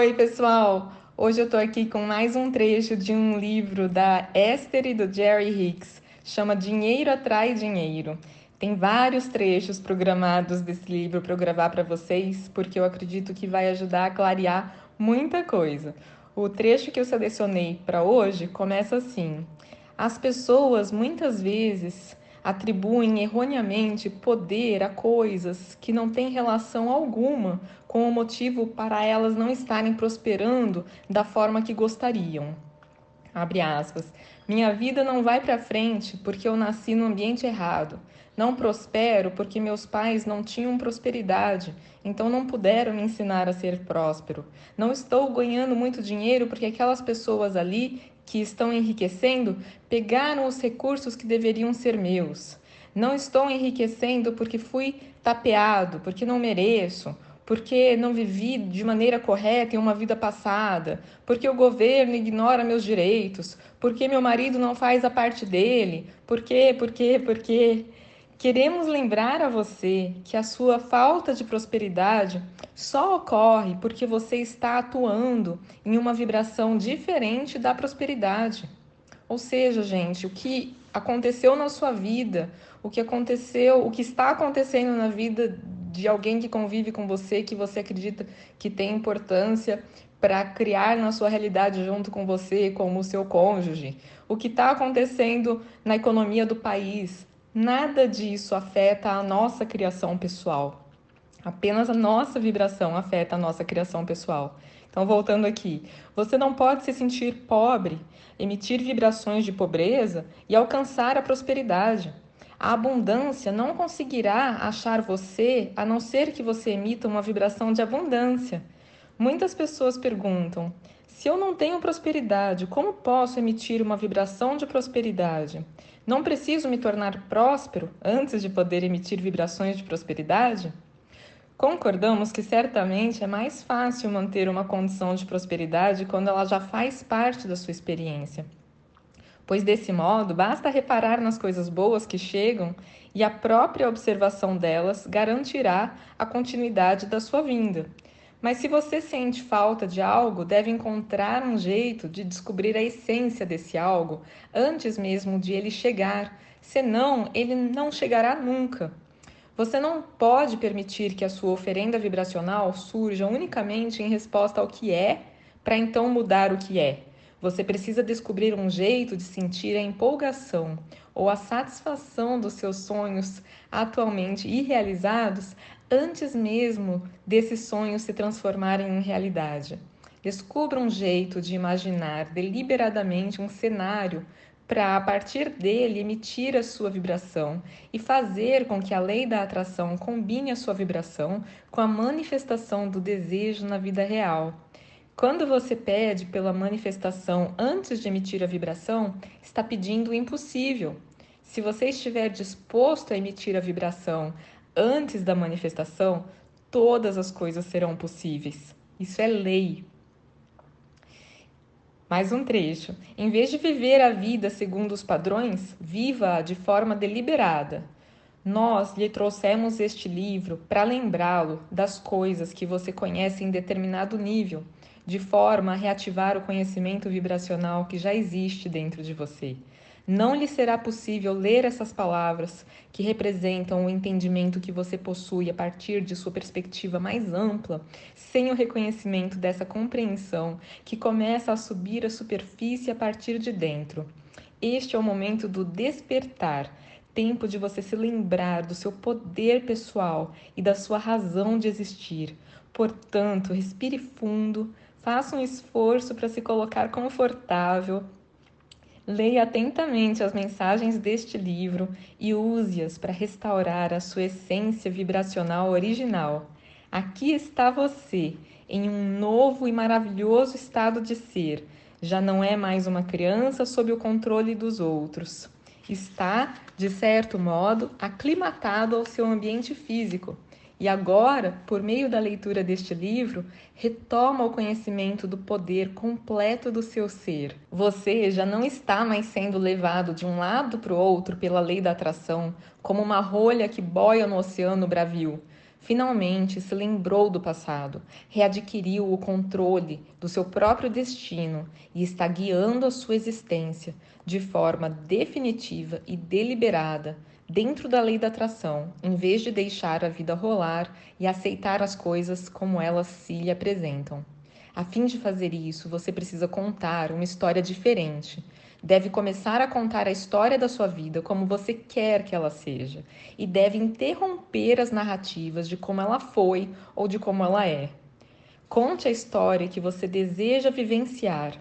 Oi, pessoal! Hoje eu tô aqui com mais um trecho de um livro da Esther e do Jerry Hicks, chama Dinheiro Atrai Dinheiro. Tem vários trechos programados desse livro para eu gravar para vocês, porque eu acredito que vai ajudar a clarear muita coisa. O trecho que eu selecionei para hoje começa assim: As pessoas muitas vezes atribuem erroneamente poder a coisas que não têm relação alguma com o motivo para elas não estarem prosperando da forma que gostariam. Abre aspas. Minha vida não vai para frente porque eu nasci no ambiente errado. Não prospero porque meus pais não tinham prosperidade, então não puderam me ensinar a ser próspero. Não estou ganhando muito dinheiro porque aquelas pessoas ali que estão enriquecendo pegaram os recursos que deveriam ser meus. Não estou enriquecendo porque fui tapeado, porque não mereço, porque não vivi de maneira correta em uma vida passada, porque o governo ignora meus direitos, porque meu marido não faz a parte dele, porque, porque, porque. Queremos lembrar a você que a sua falta de prosperidade só ocorre porque você está atuando em uma vibração diferente da prosperidade. Ou seja, gente, o que aconteceu na sua vida, o que aconteceu, o que está acontecendo na vida de alguém que convive com você, que você acredita que tem importância para criar na sua realidade junto com você, como o seu cônjuge, o que está acontecendo na economia do país, Nada disso afeta a nossa criação pessoal. Apenas a nossa vibração afeta a nossa criação pessoal. Então, voltando aqui, você não pode se sentir pobre, emitir vibrações de pobreza e alcançar a prosperidade. A abundância não conseguirá achar você a não ser que você emita uma vibração de abundância. Muitas pessoas perguntam: se eu não tenho prosperidade, como posso emitir uma vibração de prosperidade? Não preciso me tornar próspero antes de poder emitir vibrações de prosperidade? Concordamos que certamente é mais fácil manter uma condição de prosperidade quando ela já faz parte da sua experiência. Pois desse modo, basta reparar nas coisas boas que chegam e a própria observação delas garantirá a continuidade da sua vinda. Mas se você sente falta de algo, deve encontrar um jeito de descobrir a essência desse algo antes mesmo de ele chegar, senão ele não chegará nunca. Você não pode permitir que a sua oferenda vibracional surja unicamente em resposta ao que é, para então mudar o que é. Você precisa descobrir um jeito de sentir a empolgação ou a satisfação dos seus sonhos atualmente irrealizados antes mesmo desses sonhos se transformarem em realidade. Descubra um jeito de imaginar deliberadamente um cenário para, a partir dele, emitir a sua vibração e fazer com que a lei da atração combine a sua vibração com a manifestação do desejo na vida real. Quando você pede pela manifestação antes de emitir a vibração, está pedindo o impossível. Se você estiver disposto a emitir a vibração antes da manifestação, todas as coisas serão possíveis. Isso é lei. Mais um trecho. Em vez de viver a vida segundo os padrões, viva-a de forma deliberada. Nós lhe trouxemos este livro para lembrá-lo das coisas que você conhece em determinado nível, de forma a reativar o conhecimento vibracional que já existe dentro de você. Não lhe será possível ler essas palavras que representam o entendimento que você possui a partir de sua perspectiva mais ampla, sem o reconhecimento dessa compreensão que começa a subir a superfície a partir de dentro. Este é o momento do despertar, tempo de você se lembrar do seu poder pessoal e da sua razão de existir. Portanto, respire fundo, faça um esforço para se colocar confortável Leia atentamente as mensagens deste livro e use-as para restaurar a sua essência vibracional original. Aqui está você, em um novo e maravilhoso estado de ser. Já não é mais uma criança sob o controle dos outros. Está, de certo modo, aclimatado ao seu ambiente físico e agora, por meio da leitura deste livro, retoma o conhecimento do poder completo do seu ser. Você já não está mais sendo levado de um lado para o outro pela lei da atração, como uma rolha que boia no oceano bravio. Finalmente se lembrou do passado, readquiriu o controle do seu próprio destino e está guiando a sua existência de forma definitiva e deliberada dentro da lei da atração, em vez de deixar a vida rolar e aceitar as coisas como elas se lhe apresentam. A fim de fazer isso, você precisa contar uma história diferente. Deve começar a contar a história da sua vida como você quer que ela seja, e deve interromper as narrativas de como ela foi ou de como ela é. Conte a história que você deseja vivenciar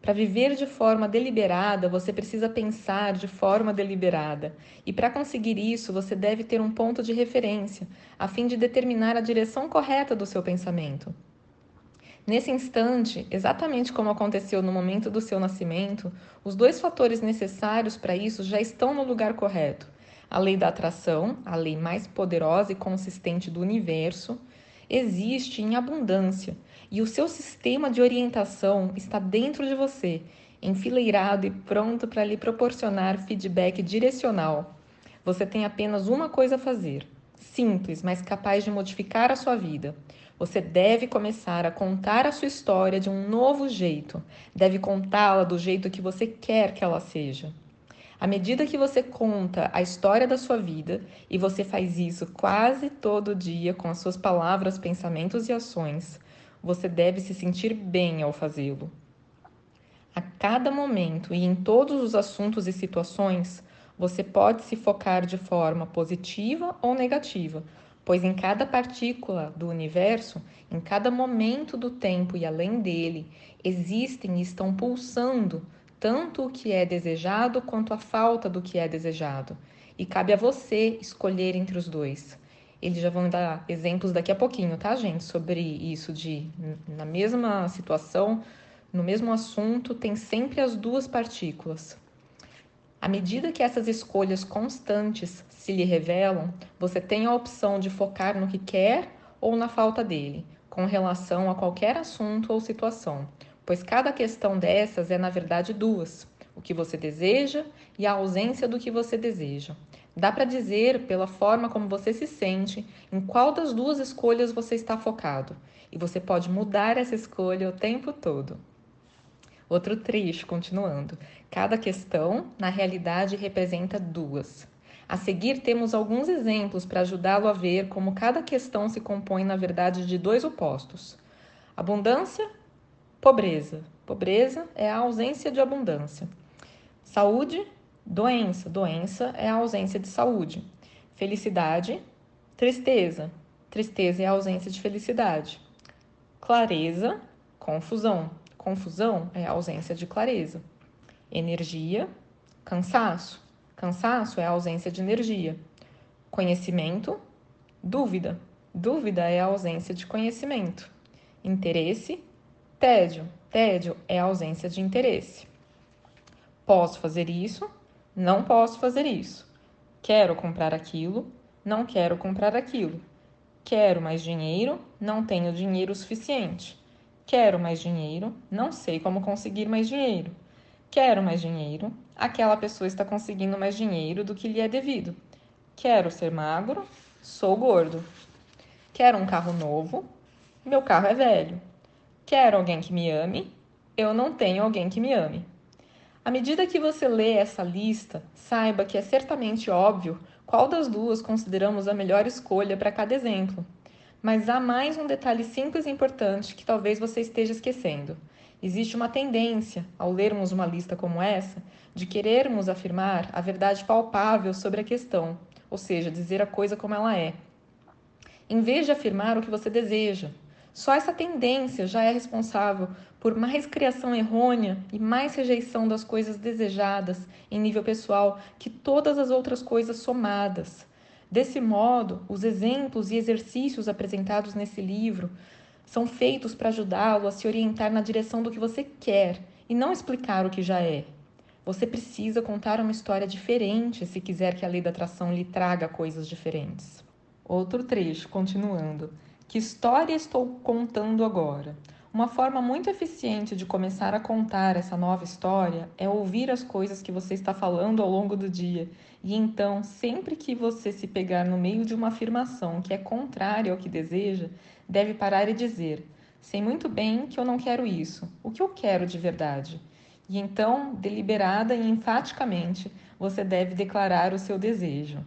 para viver de forma deliberada, você precisa pensar de forma deliberada. E para conseguir isso, você deve ter um ponto de referência, a fim de determinar a direção correta do seu pensamento. Nesse instante, exatamente como aconteceu no momento do seu nascimento, os dois fatores necessários para isso já estão no lugar correto. A lei da atração, a lei mais poderosa e consistente do universo, existe em abundância e o seu sistema de orientação está dentro de você, enfileirado e pronto para lhe proporcionar feedback direcional. Você tem apenas uma coisa a fazer, simples, mas capaz de modificar a sua vida. Você deve começar a contar a sua história de um novo jeito. Deve contá-la do jeito que você quer que ela seja. À medida que você conta a história da sua vida, e você faz isso quase todo dia com as suas palavras, pensamentos e ações, você deve se sentir bem ao fazê-lo. A cada momento e em todos os assuntos e situações, você pode se focar de forma positiva ou negativa, pois em cada partícula do universo, em cada momento do tempo e além dele, existem e estão pulsando tanto o que é desejado quanto a falta do que é desejado. E cabe a você escolher entre os dois. Eles já vão dar exemplos daqui a pouquinho, tá, gente? Sobre isso de na mesma situação, no mesmo assunto, tem sempre as duas partículas. À medida que essas escolhas constantes se lhe revelam, você tem a opção de focar no que quer ou na falta dele, com relação a qualquer assunto ou situação, pois cada questão dessas é, na verdade, duas: o que você deseja e a ausência do que você deseja. Dá para dizer, pela forma como você se sente, em qual das duas escolhas você está focado. E você pode mudar essa escolha o tempo todo. Outro trecho, continuando. Cada questão, na realidade, representa duas. A seguir, temos alguns exemplos para ajudá-lo a ver como cada questão se compõe, na verdade, de dois opostos: abundância, pobreza. Pobreza é a ausência de abundância. Saúde, Doença. Doença é a ausência de saúde. Felicidade. Tristeza. Tristeza é a ausência de felicidade. Clareza. Confusão. Confusão é a ausência de clareza. Energia. Cansaço. Cansaço é a ausência de energia. Conhecimento. Dúvida. Dúvida é a ausência de conhecimento. Interesse. Tédio. Tédio é ausência de interesse. Posso fazer isso? Não posso fazer isso. Quero comprar aquilo, não quero comprar aquilo. Quero mais dinheiro, não tenho dinheiro suficiente. Quero mais dinheiro, não sei como conseguir mais dinheiro. Quero mais dinheiro, aquela pessoa está conseguindo mais dinheiro do que lhe é devido. Quero ser magro, sou gordo. Quero um carro novo, meu carro é velho. Quero alguém que me ame, eu não tenho alguém que me ame. À medida que você lê essa lista, saiba que é certamente óbvio qual das duas consideramos a melhor escolha para cada exemplo. Mas há mais um detalhe simples e importante que talvez você esteja esquecendo. Existe uma tendência, ao lermos uma lista como essa, de querermos afirmar a verdade palpável sobre a questão, ou seja, dizer a coisa como ela é, em vez de afirmar o que você deseja, só essa tendência já é responsável por mais criação errônea e mais rejeição das coisas desejadas em nível pessoal que todas as outras coisas somadas. Desse modo, os exemplos e exercícios apresentados nesse livro são feitos para ajudá-lo a se orientar na direção do que você quer e não explicar o que já é. Você precisa contar uma história diferente se quiser que a lei da atração lhe traga coisas diferentes. Outro trecho, continuando. Que história estou contando agora? Uma forma muito eficiente de começar a contar essa nova história é ouvir as coisas que você está falando ao longo do dia. E então, sempre que você se pegar no meio de uma afirmação que é contrária ao que deseja, deve parar e dizer: Sei muito bem que eu não quero isso. O que eu quero de verdade? E então, deliberada e enfaticamente, você deve declarar o seu desejo.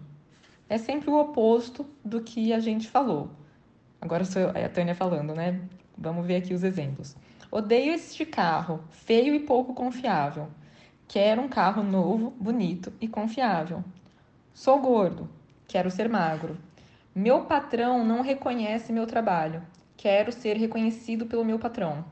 É sempre o oposto do que a gente falou. Agora sou a Tânia falando, né? Vamos ver aqui os exemplos. Odeio este carro, feio e pouco confiável. Quero um carro novo, bonito e confiável. Sou gordo, quero ser magro. Meu patrão não reconhece meu trabalho. Quero ser reconhecido pelo meu patrão.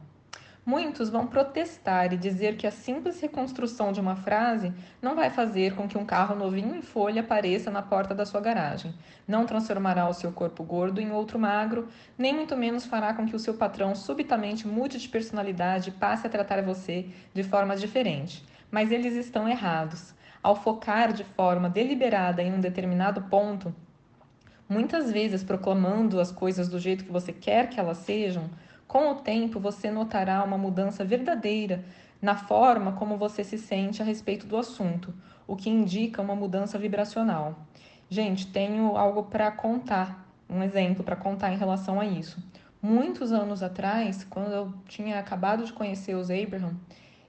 Muitos vão protestar e dizer que a simples reconstrução de uma frase não vai fazer com que um carro novinho em folha apareça na porta da sua garagem, não transformará o seu corpo gordo em outro magro, nem muito menos fará com que o seu patrão subitamente mude de personalidade e passe a tratar você de forma diferente. Mas eles estão errados. Ao focar de forma deliberada em um determinado ponto, muitas vezes proclamando as coisas do jeito que você quer que elas sejam, com o tempo, você notará uma mudança verdadeira na forma como você se sente a respeito do assunto, o que indica uma mudança vibracional. Gente, tenho algo para contar, um exemplo para contar em relação a isso. Muitos anos atrás, quando eu tinha acabado de conhecer os Abraham,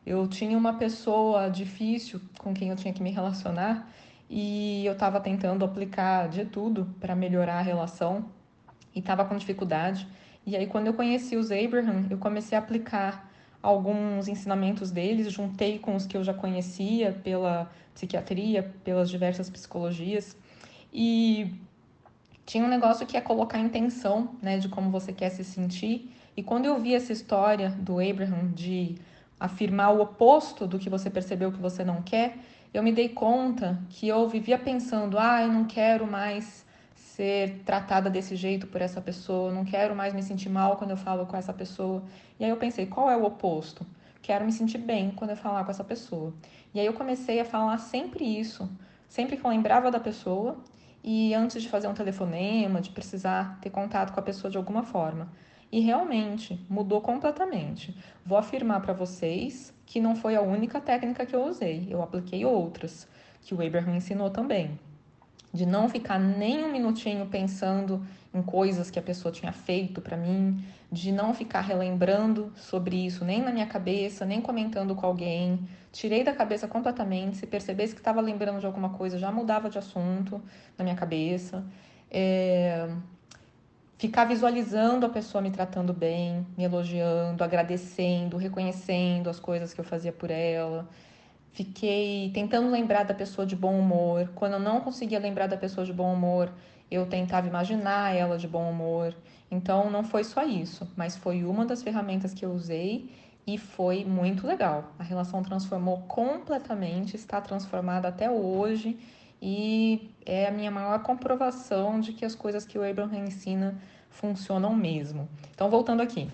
eu tinha uma pessoa difícil com quem eu tinha que me relacionar e eu estava tentando aplicar de tudo para melhorar a relação e estava com dificuldade. E aí, quando eu conheci os Abraham, eu comecei a aplicar alguns ensinamentos deles, juntei com os que eu já conhecia pela psiquiatria, pelas diversas psicologias. E tinha um negócio que é colocar intenção, né, de como você quer se sentir. E quando eu vi essa história do Abraham de afirmar o oposto do que você percebeu que você não quer, eu me dei conta que eu vivia pensando, ah, eu não quero mais ser tratada desse jeito por essa pessoa, não quero mais me sentir mal quando eu falo com essa pessoa. E aí eu pensei, qual é o oposto? Quero me sentir bem quando eu falar com essa pessoa. E aí eu comecei a falar sempre isso, sempre que eu lembrava da pessoa e antes de fazer um telefonema, de precisar ter contato com a pessoa de alguma forma. E realmente mudou completamente. Vou afirmar para vocês que não foi a única técnica que eu usei, eu apliquei outras, que o Abraham ensinou também de não ficar nem um minutinho pensando em coisas que a pessoa tinha feito para mim, de não ficar relembrando sobre isso nem na minha cabeça, nem comentando com alguém. Tirei da cabeça completamente. Se percebesse que estava lembrando de alguma coisa, já mudava de assunto na minha cabeça. É... Ficar visualizando a pessoa me tratando bem, me elogiando, agradecendo, reconhecendo as coisas que eu fazia por ela. Fiquei tentando lembrar da pessoa de bom humor. Quando eu não conseguia lembrar da pessoa de bom humor, eu tentava imaginar ela de bom humor. Então não foi só isso, mas foi uma das ferramentas que eu usei e foi muito legal. A relação transformou completamente, está transformada até hoje e é a minha maior comprovação de que as coisas que o Abraham ensina funcionam mesmo. Então voltando aqui.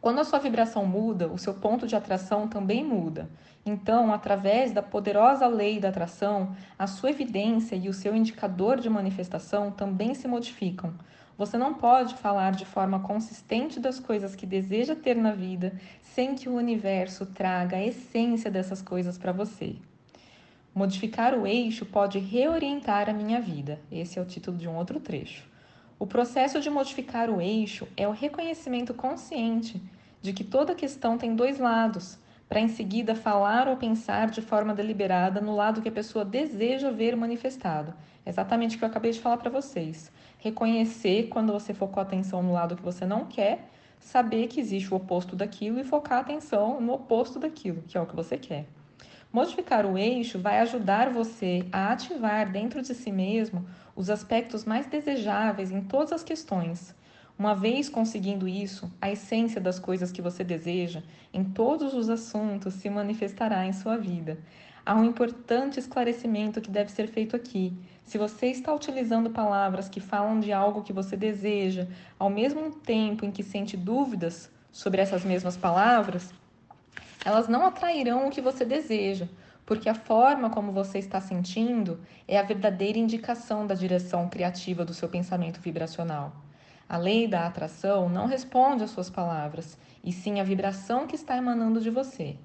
Quando a sua vibração muda, o seu ponto de atração também muda. Então, através da poderosa lei da atração, a sua evidência e o seu indicador de manifestação também se modificam. Você não pode falar de forma consistente das coisas que deseja ter na vida sem que o universo traga a essência dessas coisas para você. Modificar o eixo pode reorientar a minha vida. Esse é o título de um outro trecho. O processo de modificar o eixo é o reconhecimento consciente de que toda questão tem dois lados para em seguida falar ou pensar de forma deliberada no lado que a pessoa deseja ver manifestado. exatamente o que eu acabei de falar para vocês. Reconhecer quando você focou a atenção no lado que você não quer, saber que existe o oposto daquilo e focar a atenção no oposto daquilo, que é o que você quer. Modificar o eixo vai ajudar você a ativar dentro de si mesmo os aspectos mais desejáveis em todas as questões uma vez conseguindo isso, a essência das coisas que você deseja em todos os assuntos se manifestará em sua vida. Há um importante esclarecimento que deve ser feito aqui. Se você está utilizando palavras que falam de algo que você deseja, ao mesmo tempo em que sente dúvidas sobre essas mesmas palavras, elas não atrairão o que você deseja, porque a forma como você está sentindo é a verdadeira indicação da direção criativa do seu pensamento vibracional. A lei da atração não responde às suas palavras, e sim à vibração que está emanando de você.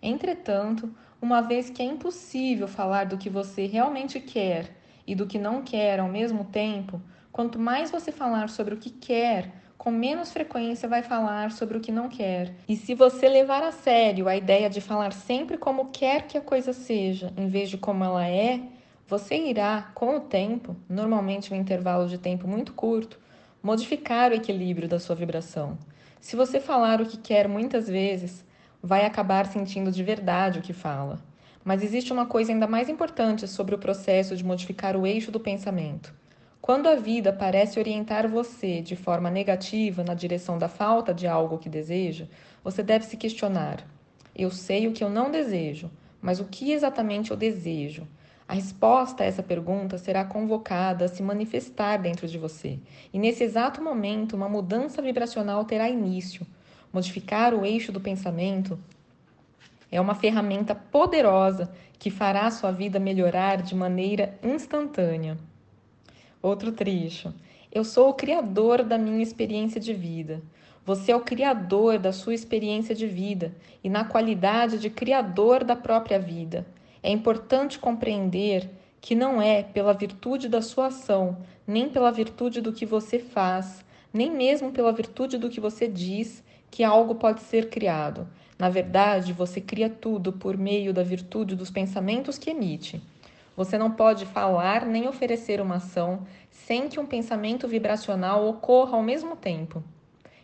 Entretanto, uma vez que é impossível falar do que você realmente quer e do que não quer ao mesmo tempo, quanto mais você falar sobre o que quer, com menos frequência vai falar sobre o que não quer. E se você levar a sério a ideia de falar sempre como quer que a coisa seja, em vez de como ela é, você irá, com o tempo, normalmente um intervalo de tempo muito curto, modificar o equilíbrio da sua vibração. Se você falar o que quer muitas vezes, vai acabar sentindo de verdade o que fala. Mas existe uma coisa ainda mais importante sobre o processo de modificar o eixo do pensamento. Quando a vida parece orientar você de forma negativa na direção da falta de algo que deseja, você deve se questionar: eu sei o que eu não desejo, mas o que exatamente eu desejo? A resposta a essa pergunta será convocada a se manifestar dentro de você, e nesse exato momento uma mudança vibracional terá início. Modificar o eixo do pensamento é uma ferramenta poderosa que fará a sua vida melhorar de maneira instantânea. Outro trecho. Eu sou o criador da minha experiência de vida. Você é o criador da sua experiência de vida e na qualidade de criador da própria vida. É importante compreender que não é pela virtude da sua ação, nem pela virtude do que você faz, nem mesmo pela virtude do que você diz que algo pode ser criado. Na verdade, você cria tudo por meio da virtude dos pensamentos que emite. Você não pode falar nem oferecer uma ação sem que um pensamento vibracional ocorra ao mesmo tempo.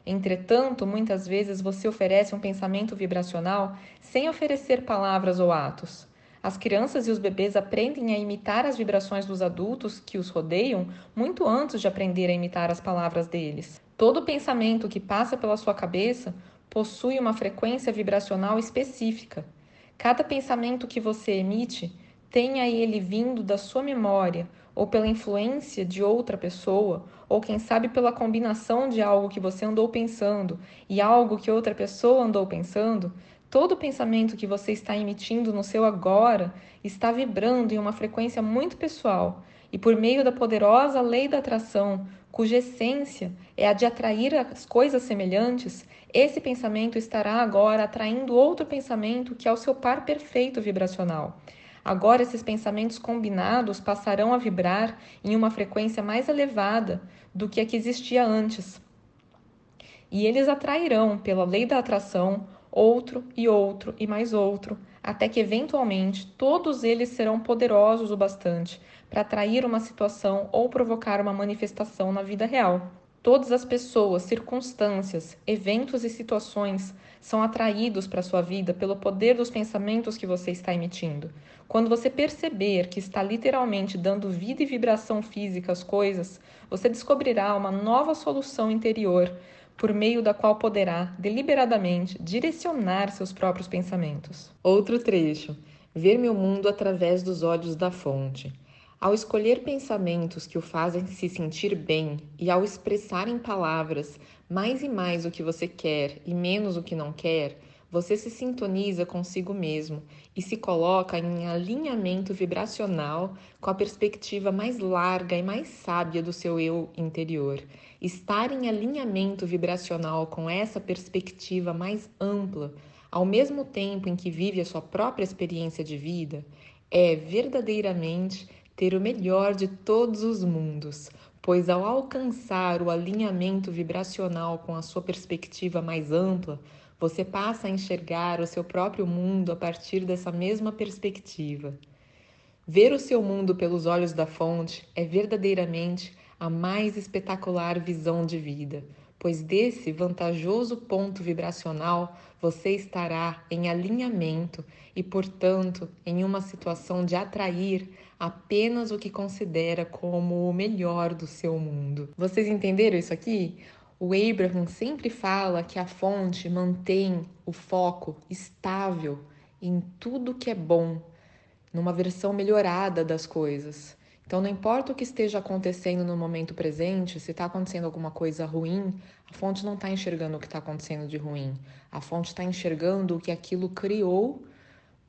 Entretanto, muitas vezes você oferece um pensamento vibracional sem oferecer palavras ou atos. As crianças e os bebês aprendem a imitar as vibrações dos adultos que os rodeiam muito antes de aprender a imitar as palavras deles. Todo pensamento que passa pela sua cabeça possui uma frequência vibracional específica. Cada pensamento que você emite tenha ele vindo da sua memória, ou pela influência de outra pessoa, ou quem sabe pela combinação de algo que você andou pensando e algo que outra pessoa andou pensando, todo pensamento que você está emitindo no seu agora está vibrando em uma frequência muito pessoal. E por meio da poderosa lei da atração, cuja essência é a de atrair as coisas semelhantes, esse pensamento estará agora atraindo outro pensamento que é o seu par perfeito vibracional. Agora, esses pensamentos combinados passarão a vibrar em uma frequência mais elevada do que a que existia antes. E eles atrairão, pela lei da atração, outro e outro e mais outro, até que eventualmente todos eles serão poderosos o bastante para atrair uma situação ou provocar uma manifestação na vida real. Todas as pessoas, circunstâncias, eventos e situações são atraídos para sua vida pelo poder dos pensamentos que você está emitindo. Quando você perceber que está literalmente dando vida e vibração física às coisas, você descobrirá uma nova solução interior por meio da qual poderá deliberadamente direcionar seus próprios pensamentos. Outro trecho: ver meu mundo através dos olhos da fonte. Ao escolher pensamentos que o fazem se sentir bem e ao expressar em palavras mais e mais o que você quer e menos o que não quer, você se sintoniza consigo mesmo e se coloca em alinhamento vibracional com a perspectiva mais larga e mais sábia do seu eu interior. Estar em alinhamento vibracional com essa perspectiva mais ampla, ao mesmo tempo em que vive a sua própria experiência de vida, é verdadeiramente ter o melhor de todos os mundos, pois ao alcançar o alinhamento vibracional com a sua perspectiva mais ampla, você passa a enxergar o seu próprio mundo a partir dessa mesma perspectiva. Ver o seu mundo pelos olhos da fonte é verdadeiramente a mais espetacular visão de vida, pois desse vantajoso ponto vibracional você estará em alinhamento e, portanto, em uma situação de atrair apenas o que considera como o melhor do seu mundo. Vocês entenderam isso aqui? O Abraham sempre fala que a fonte mantém o foco estável em tudo que é bom, numa versão melhorada das coisas. Então, não importa o que esteja acontecendo no momento presente, se está acontecendo alguma coisa ruim, a fonte não está enxergando o que está acontecendo de ruim. A fonte está enxergando o que aquilo criou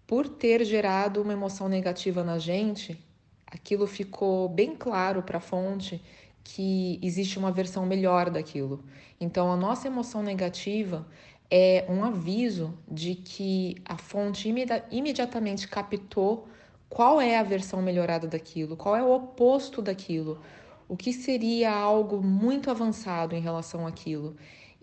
por ter gerado uma emoção negativa na gente. Aquilo ficou bem claro para a fonte que existe uma versão melhor daquilo. Então, a nossa emoção negativa é um aviso de que a fonte imediatamente captou qual é a versão melhorada daquilo, qual é o oposto daquilo, o que seria algo muito avançado em relação àquilo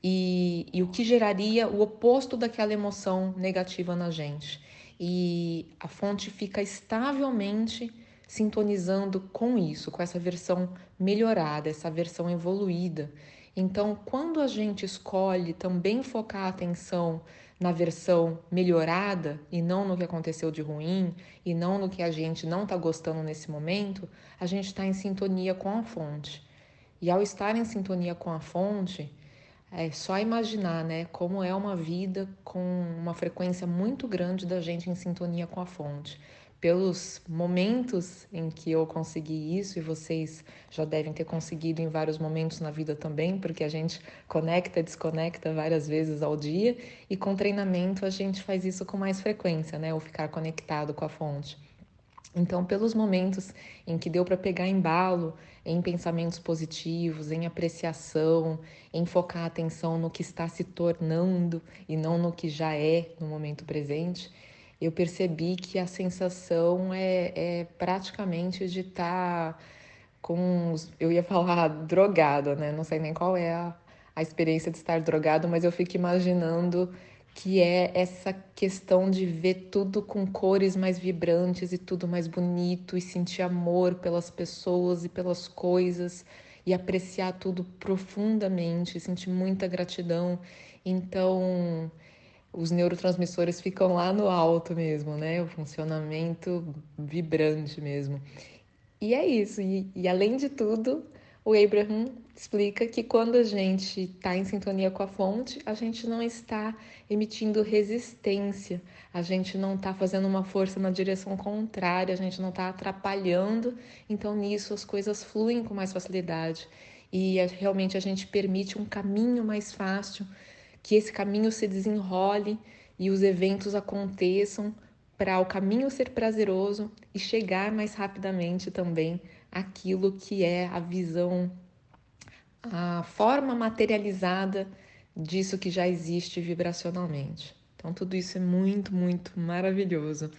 e, e o que geraria o oposto daquela emoção negativa na gente. E a fonte fica estavelmente sintonizando com isso, com essa versão melhorada, essa versão evoluída. Então, quando a gente escolhe também focar a atenção na versão melhorada e não no que aconteceu de ruim e não no que a gente não está gostando nesse momento, a gente está em sintonia com a fonte. E ao estar em sintonia com a fonte, é só imaginar, né, como é uma vida com uma frequência muito grande da gente em sintonia com a fonte pelos momentos em que eu consegui isso, e vocês já devem ter conseguido em vários momentos na vida também, porque a gente conecta e desconecta várias vezes ao dia, e com treinamento a gente faz isso com mais frequência, né? O ficar conectado com a fonte. Então, pelos momentos em que deu para pegar embalo em pensamentos positivos, em apreciação, em focar a atenção no que está se tornando e não no que já é no momento presente, eu percebi que a sensação é, é praticamente de estar tá com. Eu ia falar drogado, né? Não sei nem qual é a, a experiência de estar drogado, mas eu fico imaginando que é essa questão de ver tudo com cores mais vibrantes e tudo mais bonito e sentir amor pelas pessoas e pelas coisas e apreciar tudo profundamente, sentir muita gratidão. Então, os neurotransmissores ficam lá no alto mesmo, né? O funcionamento vibrante mesmo. E é isso. E, e além de tudo, o Abraham explica que quando a gente está em sintonia com a fonte, a gente não está emitindo resistência, a gente não está fazendo uma força na direção contrária, a gente não está atrapalhando. Então, nisso, as coisas fluem com mais facilidade e realmente a gente permite um caminho mais fácil que esse caminho se desenrole e os eventos aconteçam para o caminho ser prazeroso e chegar mais rapidamente também aquilo que é a visão, a forma materializada disso que já existe vibracionalmente. Então, tudo isso é muito, muito maravilhoso.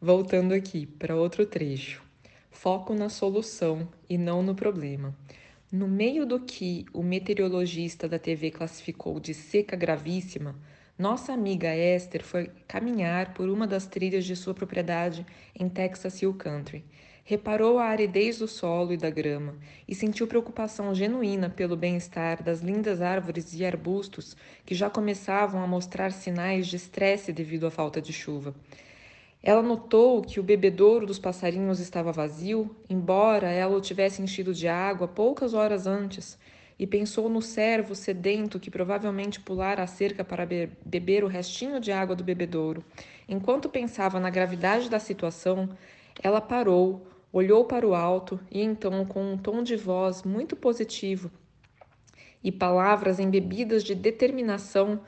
Voltando aqui para outro trecho. Foco na solução e não no problema. No meio do que o meteorologista da TV classificou de seca gravíssima, nossa amiga Esther foi caminhar por uma das trilhas de sua propriedade em Texas Hill Country. Reparou a aridez do solo e da grama e sentiu preocupação genuína pelo bem-estar das lindas árvores e arbustos que já começavam a mostrar sinais de estresse devido à falta de chuva. Ela notou que o bebedouro dos passarinhos estava vazio, embora ela o tivesse enchido de água poucas horas antes, e pensou no servo sedento que provavelmente pulara a cerca para beber o restinho de água do bebedouro. Enquanto pensava na gravidade da situação, ela parou, olhou para o alto e então, com um tom de voz muito positivo e palavras embebidas de determinação,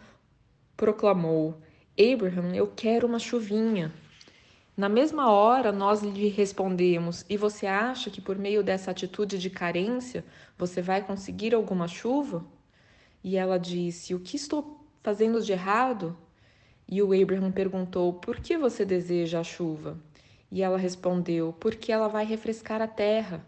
proclamou: Abraham, eu quero uma chuvinha. Na mesma hora, nós lhe respondemos: E você acha que por meio dessa atitude de carência você vai conseguir alguma chuva? E ela disse: O que estou fazendo de errado? E o Abraham perguntou: Por que você deseja a chuva? E ela respondeu: Porque ela vai refrescar a terra.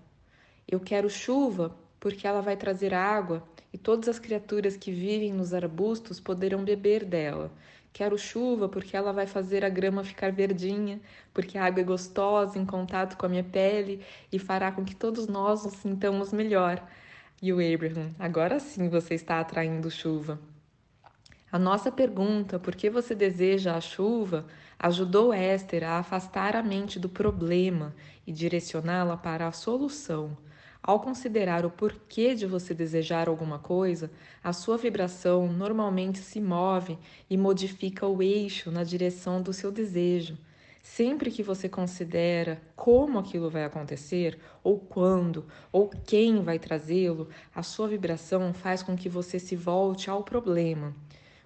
Eu quero chuva porque ela vai trazer água e todas as criaturas que vivem nos arbustos poderão beber dela. Quero chuva porque ela vai fazer a grama ficar verdinha, porque a água é gostosa em contato com a minha pele e fará com que todos nós nos sintamos melhor. E o Abraham, agora sim você está atraindo chuva. A nossa pergunta, por que você deseja a chuva, ajudou Esther a afastar a mente do problema e direcioná-la para a solução. Ao considerar o porquê de você desejar alguma coisa, a sua vibração normalmente se move e modifica o eixo na direção do seu desejo. Sempre que você considera como aquilo vai acontecer, ou quando, ou quem vai trazê-lo, a sua vibração faz com que você se volte ao problema.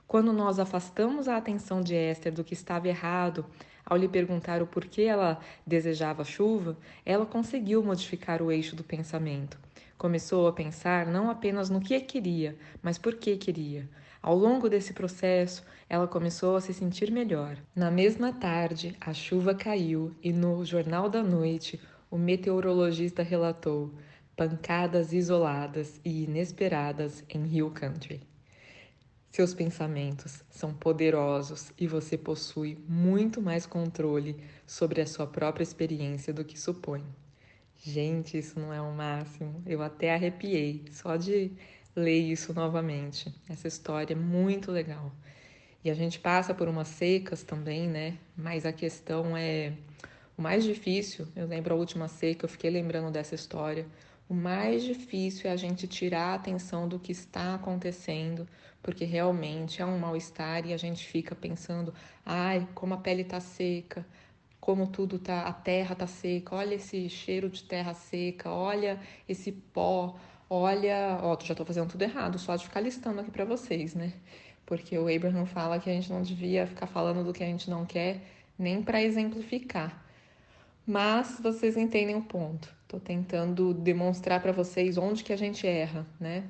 Quando nós afastamos a atenção de Esther do que estava errado, ao lhe perguntar o porquê ela desejava chuva, ela conseguiu modificar o eixo do pensamento. Começou a pensar não apenas no que queria, mas por que queria. Ao longo desse processo, ela começou a se sentir melhor. Na mesma tarde, a chuva caiu e no Jornal da Noite, o meteorologista relatou pancadas isoladas e inesperadas em Hill Country. Seus pensamentos são poderosos e você possui muito mais controle sobre a sua própria experiência do que supõe. Gente, isso não é o máximo. Eu até arrepiei só de ler isso novamente. Essa história é muito legal. E a gente passa por umas secas também, né? Mas a questão é o mais difícil. Eu lembro a última seca, eu fiquei lembrando dessa história. O mais difícil é a gente tirar a atenção do que está acontecendo, porque realmente é um mal-estar e a gente fica pensando: ai, como a pele está seca, como tudo tá, a terra tá seca, olha esse cheiro de terra seca, olha esse pó, olha, ó, já tô fazendo tudo errado, só de ficar listando aqui para vocês, né? Porque o Abraham fala que a gente não devia ficar falando do que a gente não quer, nem para exemplificar. Mas vocês entendem o ponto. Tô tentando demonstrar para vocês onde que a gente erra, né?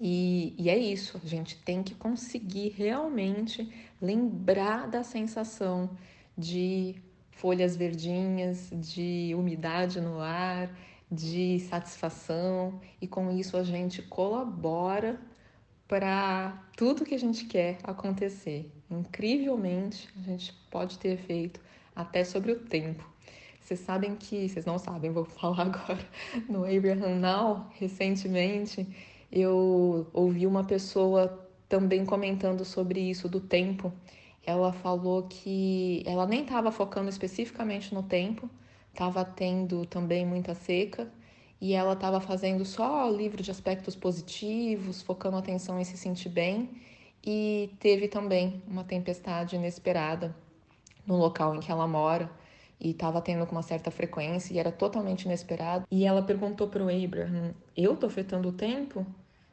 E, e é isso, a gente tem que conseguir realmente lembrar da sensação de folhas verdinhas, de umidade no ar, de satisfação e com isso a gente colabora para tudo que a gente quer acontecer. Incrivelmente, a gente pode ter feito até sobre o tempo. Vocês sabem que, vocês não sabem, vou falar agora, no Abraham Now, recentemente, eu ouvi uma pessoa também comentando sobre isso do tempo. Ela falou que ela nem estava focando especificamente no tempo, estava tendo também muita seca e ela estava fazendo só o livro de aspectos positivos, focando atenção em se sentir bem e teve também uma tempestade inesperada no local em que ela mora e estava tendo com uma certa frequência e era totalmente inesperado. E ela perguntou para o Abraham: Eu estou afetando o tempo?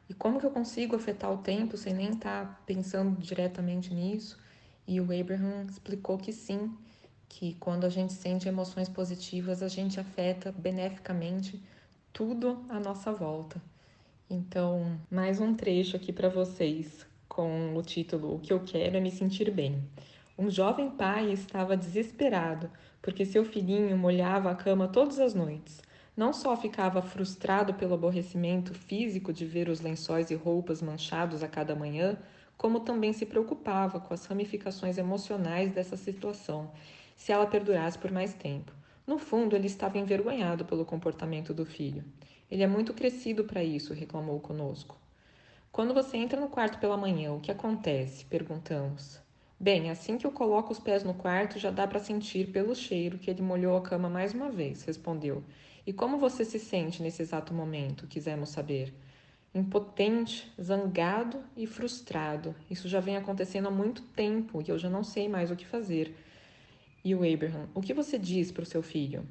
E como que eu consigo afetar o tempo sem nem estar tá pensando diretamente nisso? E o Abraham explicou que sim, que quando a gente sente emoções positivas, a gente afeta beneficamente tudo à nossa volta. Então, mais um trecho aqui para vocês com o título O que eu quero é me sentir bem. Um jovem pai estava desesperado porque seu filhinho molhava a cama todas as noites. Não só ficava frustrado pelo aborrecimento físico de ver os lençóis e roupas manchados a cada manhã, como também se preocupava com as ramificações emocionais dessa situação se ela perdurasse por mais tempo. No fundo, ele estava envergonhado pelo comportamento do filho. Ele é muito crescido para isso, reclamou conosco. Quando você entra no quarto pela manhã, o que acontece? perguntamos. Bem, assim que eu coloco os pés no quarto, já dá para sentir pelo cheiro que ele molhou a cama mais uma vez, respondeu. E como você se sente nesse exato momento? Quisemos saber. Impotente, zangado e frustrado. Isso já vem acontecendo há muito tempo e eu já não sei mais o que fazer. E o Abraham: O que você diz para o seu filho?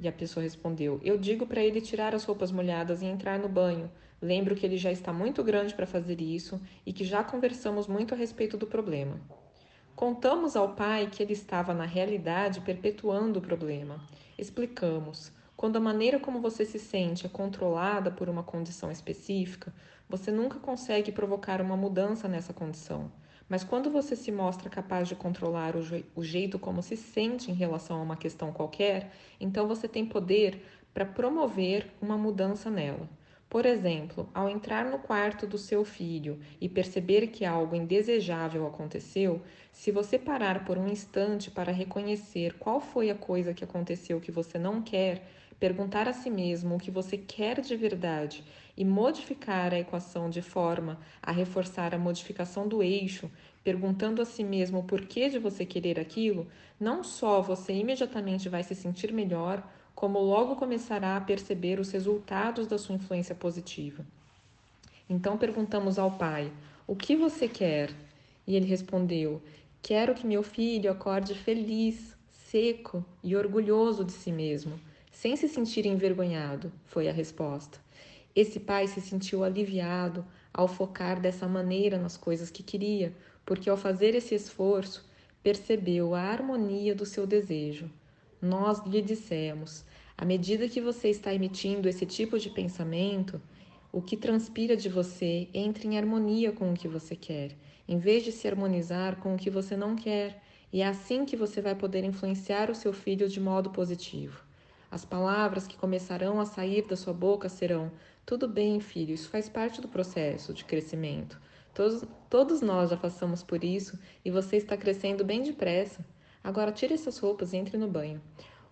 E a pessoa respondeu: Eu digo para ele tirar as roupas molhadas e entrar no banho. Lembro que ele já está muito grande para fazer isso e que já conversamos muito a respeito do problema. Contamos ao pai que ele estava, na realidade, perpetuando o problema. Explicamos: quando a maneira como você se sente é controlada por uma condição específica, você nunca consegue provocar uma mudança nessa condição. Mas quando você se mostra capaz de controlar o, o jeito como se sente em relação a uma questão qualquer, então você tem poder para promover uma mudança nela. Por exemplo, ao entrar no quarto do seu filho e perceber que algo indesejável aconteceu, se você parar por um instante para reconhecer qual foi a coisa que aconteceu que você não quer, perguntar a si mesmo o que você quer de verdade e modificar a equação de forma a reforçar a modificação do eixo, perguntando a si mesmo o porquê de você querer aquilo, não só você imediatamente vai se sentir melhor, como logo começará a perceber os resultados da sua influência positiva. Então perguntamos ao pai: O que você quer? E ele respondeu: Quero que meu filho acorde feliz, seco e orgulhoso de si mesmo, sem se sentir envergonhado, foi a resposta. Esse pai se sentiu aliviado ao focar dessa maneira nas coisas que queria, porque ao fazer esse esforço, percebeu a harmonia do seu desejo. Nós lhe dissemos: À medida que você está emitindo esse tipo de pensamento, o que transpira de você entra em harmonia com o que você quer, em vez de se harmonizar com o que você não quer. E é assim que você vai poder influenciar o seu filho de modo positivo. As palavras que começarão a sair da sua boca serão: Tudo bem, filho, isso faz parte do processo de crescimento. Todos, todos nós já passamos por isso e você está crescendo bem depressa. Agora tire essas roupas e entre no banho.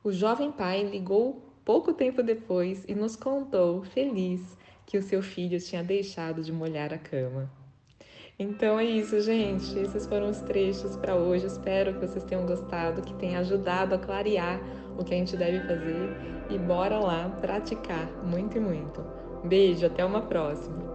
O jovem pai ligou pouco tempo depois e nos contou, feliz, que o seu filho tinha deixado de molhar a cama. Então é isso, gente. Esses foram os trechos para hoje. Espero que vocês tenham gostado, que tenha ajudado a clarear o que a gente deve fazer. E bora lá praticar muito e muito. Beijo, até uma próxima.